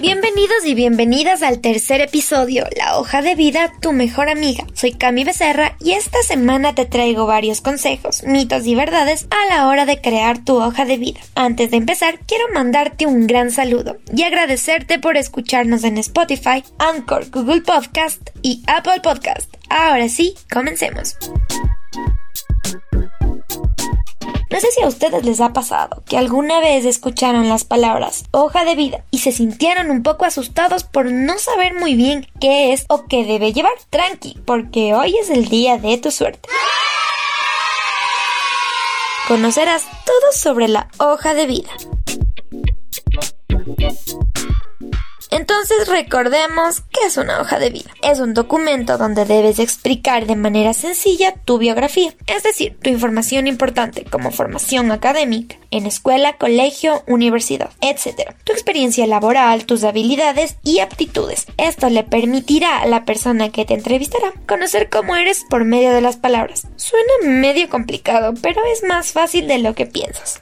Bienvenidos y bienvenidas al tercer episodio, La hoja de vida, tu mejor amiga. Soy Cami Becerra y esta semana te traigo varios consejos, mitos y verdades a la hora de crear tu hoja de vida. Antes de empezar, quiero mandarte un gran saludo y agradecerte por escucharnos en Spotify, Anchor, Google Podcast y Apple Podcast. Ahora sí, comencemos. No sé si a ustedes les ha pasado que alguna vez escucharon las palabras hoja de vida y se sintieron un poco asustados por no saber muy bien qué es o qué debe llevar. Tranqui, porque hoy es el día de tu suerte. Conocerás todo sobre la hoja de vida. Entonces recordemos que es una hoja de vida. Es un documento donde debes explicar de manera sencilla tu biografía, es decir, tu información importante como formación académica en escuela, colegio, universidad, etc. Tu experiencia laboral, tus habilidades y aptitudes. Esto le permitirá a la persona que te entrevistará conocer cómo eres por medio de las palabras. Suena medio complicado, pero es más fácil de lo que piensas.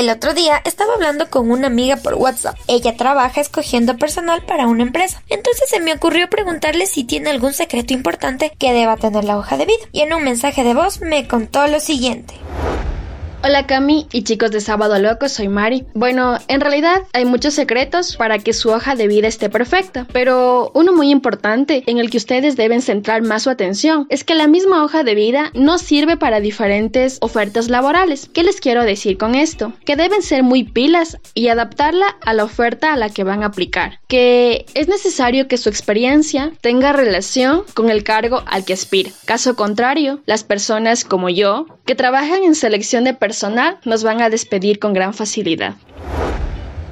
El otro día estaba hablando con una amiga por WhatsApp. Ella trabaja escogiendo personal para una empresa. Entonces se me ocurrió preguntarle si tiene algún secreto importante que deba tener la hoja de vida. Y en un mensaje de voz me contó lo siguiente. Hola Cami y chicos de Sábado Loco, soy Mari. Bueno, en realidad hay muchos secretos para que su hoja de vida esté perfecta, pero uno muy importante en el que ustedes deben centrar más su atención es que la misma hoja de vida no sirve para diferentes ofertas laborales. ¿Qué les quiero decir con esto? Que deben ser muy pilas y adaptarla a la oferta a la que van a aplicar. Que es necesario que su experiencia tenga relación con el cargo al que aspira. Caso contrario, las personas como yo, que trabajan en selección de personas personal nos van a despedir con gran facilidad.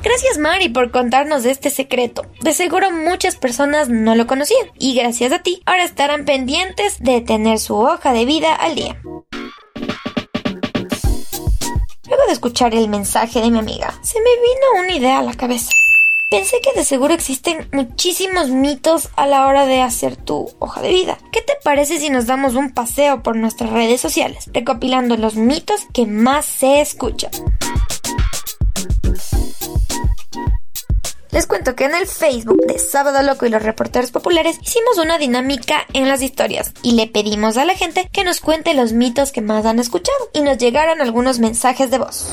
Gracias Mari por contarnos este secreto. De seguro muchas personas no lo conocían y gracias a ti ahora estarán pendientes de tener su hoja de vida al día. Luego de escuchar el mensaje de mi amiga, se me vino una idea a la cabeza. Pensé que de seguro existen muchísimos mitos a la hora de hacer tu hoja de vida. ¿Qué parece si nos damos un paseo por nuestras redes sociales, recopilando los mitos que más se escuchan? Les cuento que en el Facebook de Sábado Loco y los reporteros populares hicimos una dinámica en las historias y le pedimos a la gente que nos cuente los mitos que más han escuchado y nos llegaron algunos mensajes de voz.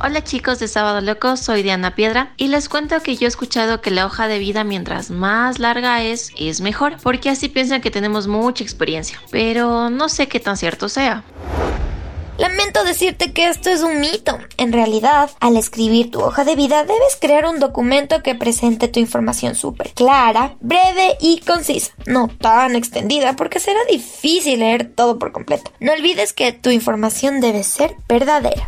Hola chicos de Sábado Loco, soy Diana Piedra y les cuento que yo he escuchado que la hoja de vida mientras más larga es, es mejor, porque así piensan que tenemos mucha experiencia, pero no sé qué tan cierto sea. Lamento decirte que esto es un mito. En realidad, al escribir tu hoja de vida debes crear un documento que presente tu información súper clara, breve y concisa. No tan extendida porque será difícil leer todo por completo. No olvides que tu información debe ser verdadera.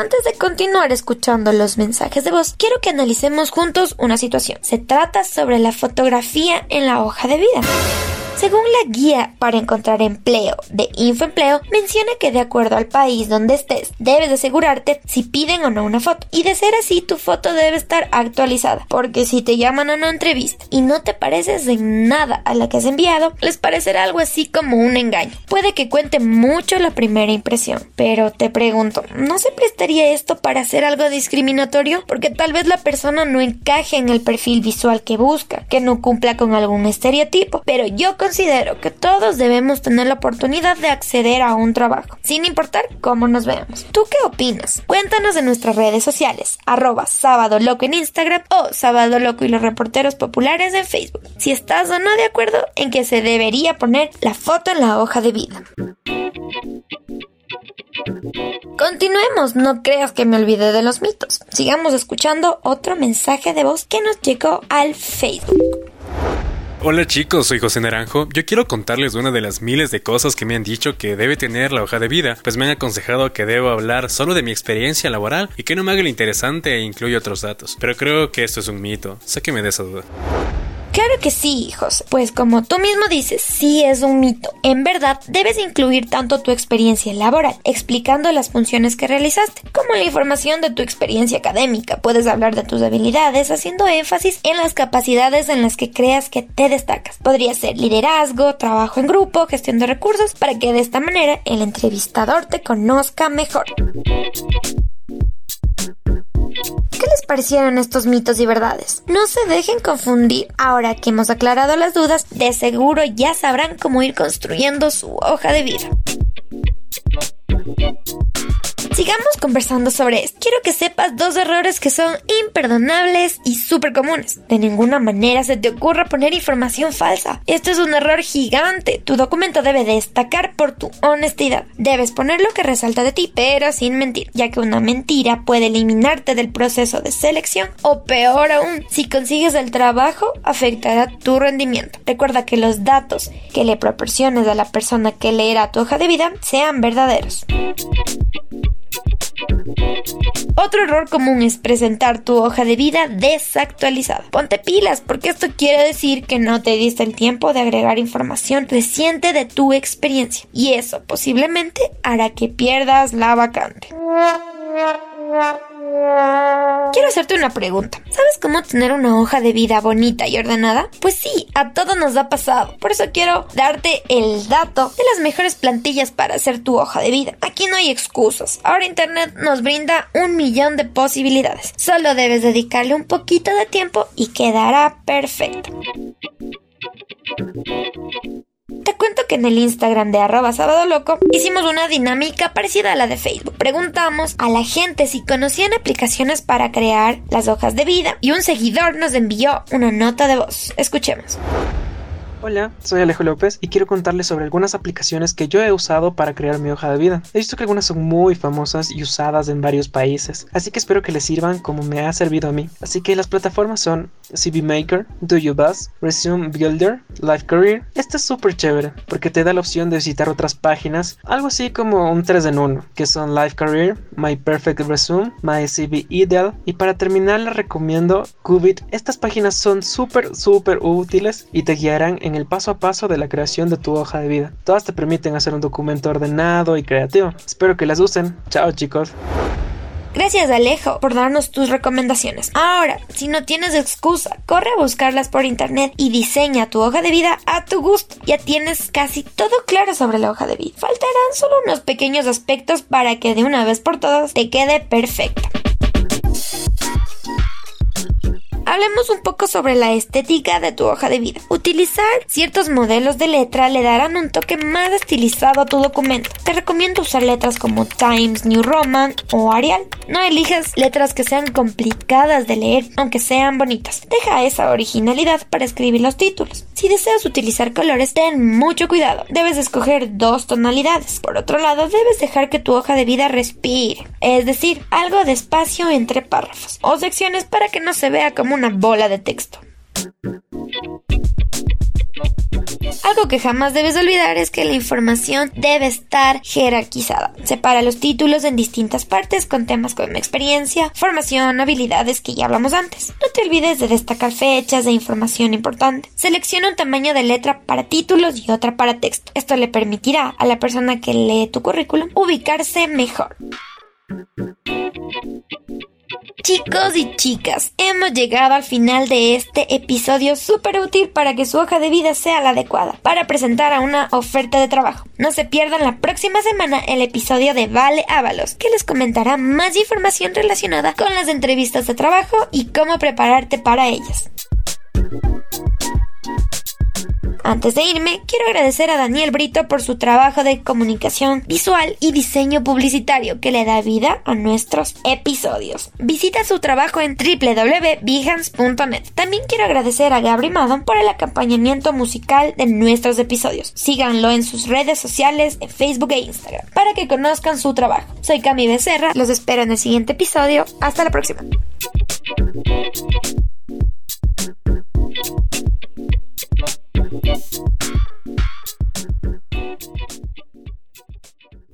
Antes de continuar escuchando los mensajes de voz, quiero que analicemos juntos una situación. Se trata sobre la fotografía en la hoja de vida. Según la guía para encontrar empleo de Infoempleo, menciona que de acuerdo al país donde estés, debes asegurarte si piden o no una foto. Y de ser así, tu foto debe estar actualizada, porque si te llaman a una entrevista y no te pareces en nada a la que has enviado, les parecerá algo así como un engaño. Puede que cuente mucho la primera impresión, pero te pregunto, ¿no se prestaría esto para hacer algo discriminatorio? Porque tal vez la persona no encaje en el perfil visual que busca, que no cumpla con algún estereotipo, pero yo con considero que todos debemos tener la oportunidad de acceder a un trabajo, sin importar cómo nos veamos. ¿Tú qué opinas? Cuéntanos en nuestras redes sociales, arroba sábado loco en Instagram o sábado loco y los reporteros populares en Facebook. Si estás o no de acuerdo en que se debería poner la foto en la hoja de vida. Continuemos, no creas que me olvidé de los mitos. Sigamos escuchando otro mensaje de voz que nos llegó al Facebook. Hola chicos, soy José Naranjo. Yo quiero contarles una de las miles de cosas que me han dicho que debe tener la hoja de vida, pues me han aconsejado que debo hablar solo de mi experiencia laboral y que no me haga lo interesante e incluya otros datos. Pero creo que esto es un mito, sáqueme de esa duda. Claro que sí, hijos, pues como tú mismo dices, sí es un mito. En verdad, debes incluir tanto tu experiencia laboral, explicando las funciones que realizaste, como la información de tu experiencia académica. Puedes hablar de tus habilidades, haciendo énfasis en las capacidades en las que creas que te destacas. Podría ser liderazgo, trabajo en grupo, gestión de recursos, para que de esta manera el entrevistador te conozca mejor. ¿Qué les parecieron estos mitos y verdades? No se dejen confundir. Ahora que hemos aclarado las dudas, de seguro ya sabrán cómo ir construyendo su hoja de vida. Sigamos conversando sobre esto. Quiero que sepas dos errores que son imperdonables y súper comunes. De ninguna manera se te ocurra poner información falsa. Esto es un error gigante. Tu documento debe destacar por tu honestidad. Debes poner lo que resalta de ti, pero sin mentir, ya que una mentira puede eliminarte del proceso de selección o peor aún, si consigues el trabajo, afectará tu rendimiento. Recuerda que los datos que le proporciones a la persona que leerá tu hoja de vida sean verdaderos. Otro error común es presentar tu hoja de vida desactualizada. Ponte pilas porque esto quiere decir que no te diste el tiempo de agregar información reciente de tu experiencia y eso posiblemente hará que pierdas la vacante. Quiero hacerte una pregunta. ¿Sabes cómo tener una hoja de vida bonita y ordenada? Pues sí, a todos nos ha pasado. Por eso quiero darte el dato de las mejores plantillas para hacer tu hoja de vida. Aquí no hay excusas. Ahora Internet nos brinda un millón de posibilidades. Solo debes dedicarle un poquito de tiempo y quedará perfecto. Te cuento que en el Instagram de arroba sábado loco hicimos una dinámica parecida a la de Facebook. Preguntamos a la gente si conocían aplicaciones para crear las hojas de vida y un seguidor nos envió una nota de voz. Escuchemos. Hola, soy Alejo López y quiero contarles sobre algunas aplicaciones que yo he usado para crear mi hoja de vida. He visto que algunas son muy famosas y usadas en varios países, así que espero que les sirvan como me ha servido a mí. Así que las plataformas son CV Maker, Do You Buzz, Resume Builder, Life Career. Esta es súper chévere porque te da la opción de visitar otras páginas, algo así como un 3 en 1, que son Life Career, My Perfect Resume, My CV Ideal y para terminar les recomiendo Qubit. Estas páginas son súper súper útiles y te guiarán en el paso a paso de la creación de tu hoja de vida. Todas te permiten hacer un documento ordenado y creativo. Espero que las usen. Chao chicos. Gracias Alejo por darnos tus recomendaciones. Ahora, si no tienes excusa, corre a buscarlas por internet y diseña tu hoja de vida a tu gusto. Ya tienes casi todo claro sobre la hoja de vida. Faltarán solo unos pequeños aspectos para que de una vez por todas te quede perfecta. Hablemos un poco sobre la estética de tu hoja de vida. Utilizar ciertos modelos de letra le darán un toque más estilizado a tu documento. Te recomiendo usar letras como Times New Roman o Arial. No elijas letras que sean complicadas de leer, aunque sean bonitas. Deja esa originalidad para escribir los títulos. Si deseas utilizar colores, ten mucho cuidado. Debes escoger dos tonalidades. Por otro lado, debes dejar que tu hoja de vida respire, es decir, algo de espacio entre párrafos o secciones para que no se vea como una bola de texto. Algo que jamás debes olvidar es que la información debe estar jerarquizada. Separa los títulos en distintas partes con temas como experiencia, formación, habilidades que ya hablamos antes. No te olvides de destacar fechas de información importante. Selecciona un tamaño de letra para títulos y otra para texto. Esto le permitirá a la persona que lee tu currículum ubicarse mejor. Chicos y chicas, hemos llegado al final de este episodio súper útil para que su hoja de vida sea la adecuada para presentar a una oferta de trabajo. No se pierdan la próxima semana el episodio de Vale Ábalos, que les comentará más información relacionada con las entrevistas de trabajo y cómo prepararte para ellas. Antes de irme, quiero agradecer a Daniel Brito por su trabajo de comunicación visual y diseño publicitario que le da vida a nuestros episodios. Visita su trabajo en www.behance.net. También quiero agradecer a Gabri Madon por el acompañamiento musical de nuestros episodios. Síganlo en sus redes sociales en Facebook e Instagram para que conozcan su trabajo. Soy Cami Becerra, los espero en el siguiente episodio. Hasta la próxima.